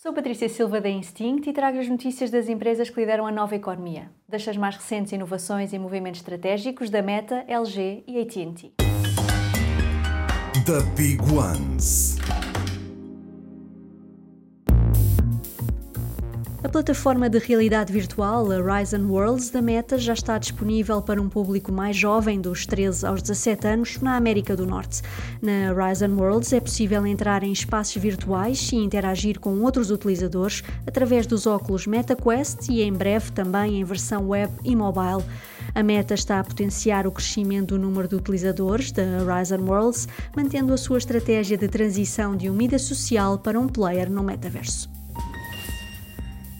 Sou Patrícia Silva da Instinct e trago as notícias das empresas que lideram a nova economia, das mais recentes inovações e movimentos estratégicos da Meta, LG e AT&T. The Big Ones. A plataforma de realidade virtual Horizon Worlds da Meta já está disponível para um público mais jovem, dos 13 aos 17 anos, na América do Norte. Na Horizon Worlds é possível entrar em espaços virtuais e interagir com outros utilizadores através dos óculos MetaQuest e em breve também em versão web e mobile. A Meta está a potenciar o crescimento do número de utilizadores da Horizon Worlds, mantendo a sua estratégia de transição de uma mídia social para um player no metaverso.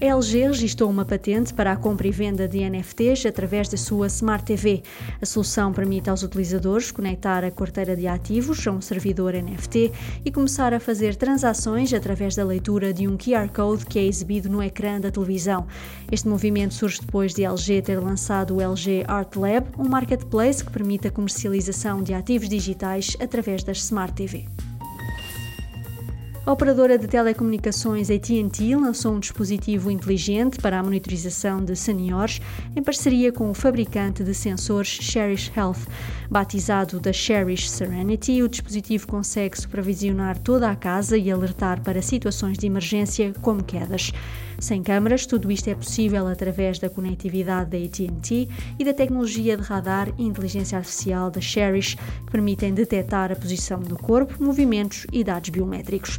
LG registrou uma patente para a compra e venda de NFTs através da sua Smart TV. A solução permite aos utilizadores conectar a carteira de ativos a um servidor NFT e começar a fazer transações através da leitura de um QR Code que é exibido no ecrã da televisão. Este movimento surge depois de LG ter lançado o LG Art Lab, um marketplace que permite a comercialização de ativos digitais através das Smart TV. A operadora de telecomunicações AT&T lançou um dispositivo inteligente para a monitorização de seniores em parceria com o fabricante de sensores Cherish Health. Batizado da Cherish Serenity, o dispositivo consegue supervisionar toda a casa e alertar para situações de emergência como quedas. Sem câmaras, tudo isto é possível através da conectividade da AT&T e da tecnologia de radar e inteligência artificial da Cherish, que permitem detectar a posição do corpo, movimentos e dados biométricos.